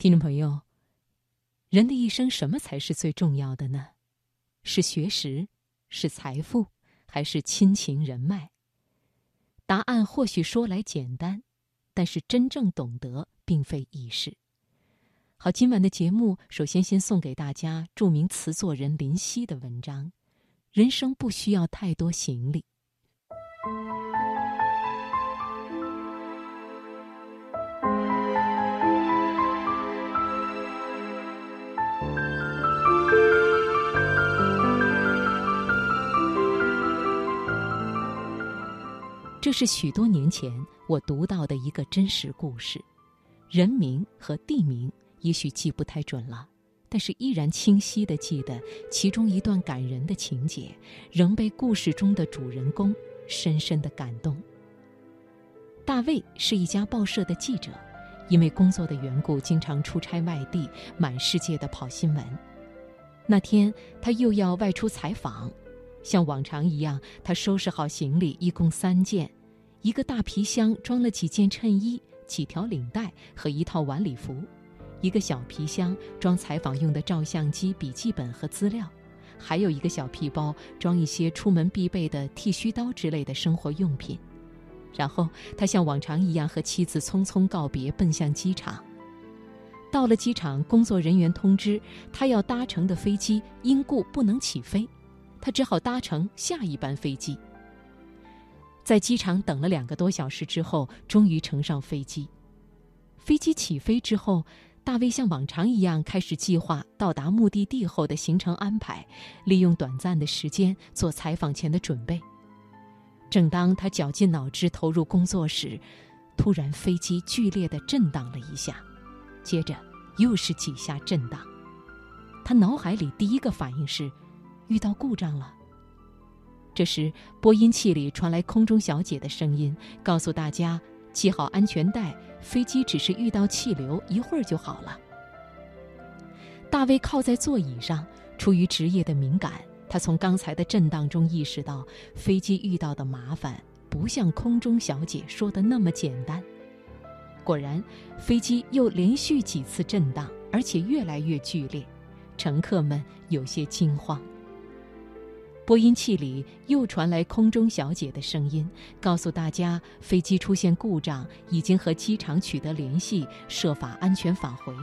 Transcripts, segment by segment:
听众朋友，人的一生什么才是最重要的呢？是学识，是财富，还是亲情人脉？答案或许说来简单，但是真正懂得并非易事。好，今晚的节目首先先送给大家著名词作人林夕的文章《人生不需要太多行李》。这是许多年前我读到的一个真实故事，人名和地名也许记不太准了，但是依然清晰的记得其中一段感人的情节，仍被故事中的主人公深深的感动。大卫是一家报社的记者，因为工作的缘故，经常出差外地，满世界的跑新闻。那天他又要外出采访。像往常一样，他收拾好行李，一共三件：一个大皮箱装了几件衬衣、几条领带和一套晚礼服；一个小皮箱装采访用的照相机、笔记本和资料；还有一个小皮包装一些出门必备的剃须刀之类的生活用品。然后他像往常一样和妻子匆匆告别，奔向机场。到了机场，工作人员通知他要搭乘的飞机因故不能起飞。他只好搭乘下一班飞机。在机场等了两个多小时之后，终于乘上飞机。飞机起飞之后，大卫像往常一样开始计划到达目的地后的行程安排，利用短暂的时间做采访前的准备。正当他绞尽脑汁投入工作时，突然飞机剧烈的震荡了一下，接着又是几下震荡。他脑海里第一个反应是。遇到故障了。这时，播音器里传来空中小姐的声音，告诉大家系好安全带，飞机只是遇到气流，一会儿就好了。大卫靠在座椅上，出于职业的敏感，他从刚才的震荡中意识到，飞机遇到的麻烦不像空中小姐说的那么简单。果然，飞机又连续几次震荡，而且越来越剧烈，乘客们有些惊慌。播音器里又传来空中小姐的声音，告诉大家飞机出现故障，已经和机场取得联系，设法安全返回。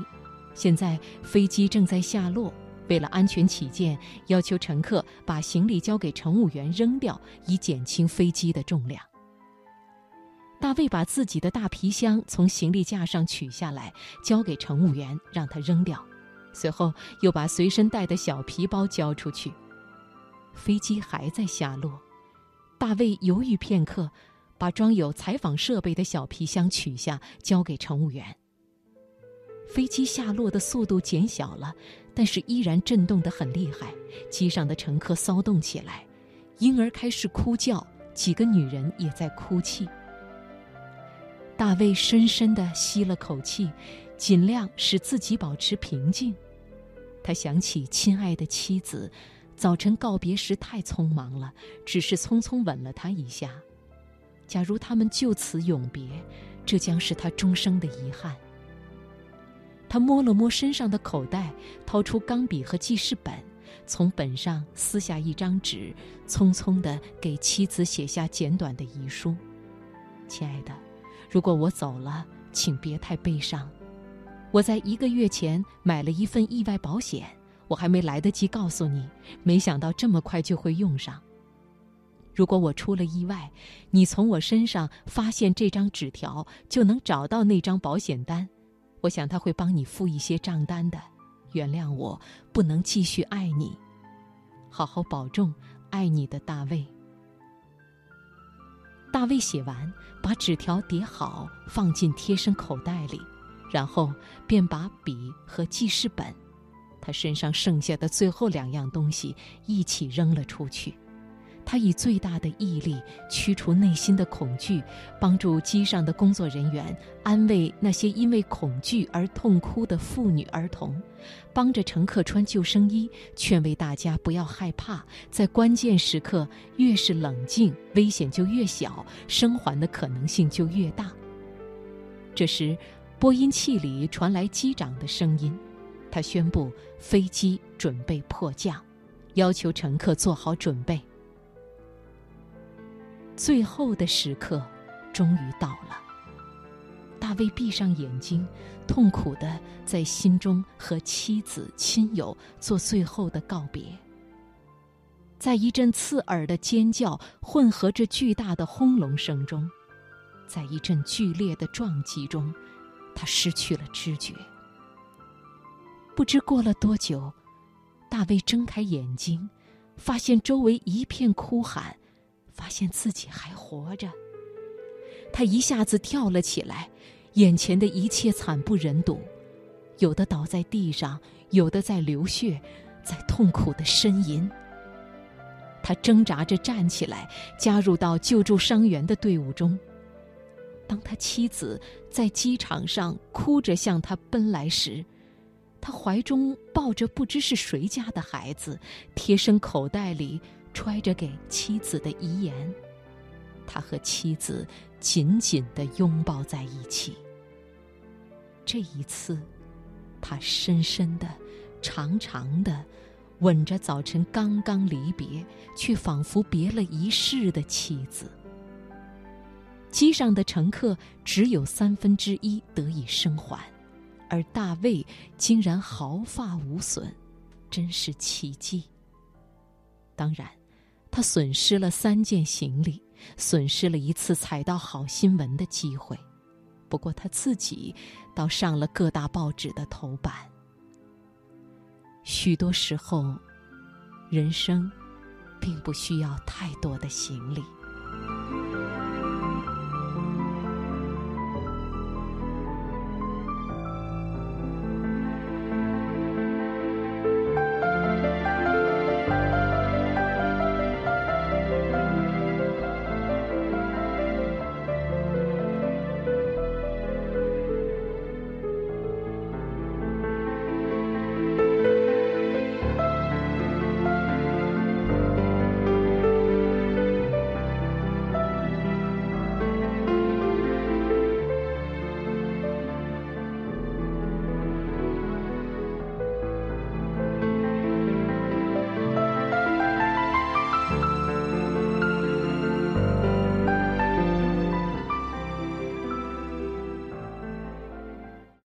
现在飞机正在下落，为了安全起见，要求乘客把行李交给乘务员扔掉，以减轻飞机的重量。大卫把自己的大皮箱从行李架上取下来，交给乘务员，让他扔掉，随后又把随身带的小皮包交出去。飞机还在下落，大卫犹豫片刻，把装有采访设备的小皮箱取下，交给乘务员。飞机下落的速度减小了，但是依然震动得很厉害，机上的乘客骚动起来，婴儿开始哭叫，几个女人也在哭泣。大卫深深地吸了口气，尽量使自己保持平静。他想起亲爱的妻子。早晨告别时太匆忙了，只是匆匆吻了他一下。假如他们就此永别，这将是他终生的遗憾。他摸了摸身上的口袋，掏出钢笔和记事本，从本上撕下一张纸，匆匆地给妻子写下简短的遗书：“亲爱的，如果我走了，请别太悲伤。我在一个月前买了一份意外保险。”我还没来得及告诉你，没想到这么快就会用上。如果我出了意外，你从我身上发现这张纸条，就能找到那张保险单。我想他会帮你付一些账单的。原谅我不能继续爱你，好好保重，爱你的大卫。大卫写完，把纸条叠好，放进贴身口袋里，然后便把笔和记事本。他身上剩下的最后两样东西一起扔了出去。他以最大的毅力驱除内心的恐惧，帮助机上的工作人员安慰那些因为恐惧而痛哭的妇女儿童，帮着乘客穿救生衣，劝慰大家不要害怕，在关键时刻越是冷静，危险就越小，生还的可能性就越大。这时。播音器里传来机长的声音，他宣布飞机准备迫降，要求乘客做好准备。最后的时刻终于到了。大卫闭上眼睛，痛苦的在心中和妻子、亲友做最后的告别。在一阵刺耳的尖叫混合着巨大的轰隆声中，在一阵剧烈的撞击中，他失去了知觉。不知过了多久，大卫睁开眼睛，发现周围一片哭喊，发现自己还活着。他一下子跳了起来。眼前的一切惨不忍睹，有的倒在地上，有的在流血，在痛苦的呻吟。他挣扎着站起来，加入到救助伤员的队伍中。当他妻子在机场上哭着向他奔来时，他怀中抱着不知是谁家的孩子，贴身口袋里揣着给妻子的遗言。他和妻子紧紧地拥抱在一起。这一次，他深深的、长长的吻着早晨刚刚离别却仿佛别了一世的妻子。机上的乘客只有三分之一得以生还，而大卫竟然毫发无损，真是奇迹。当然，他损失了三件行李，损失了一次踩到好新闻的机会。不过他自己倒上了各大报纸的头版。许多时候，人生并不需要太多的行李。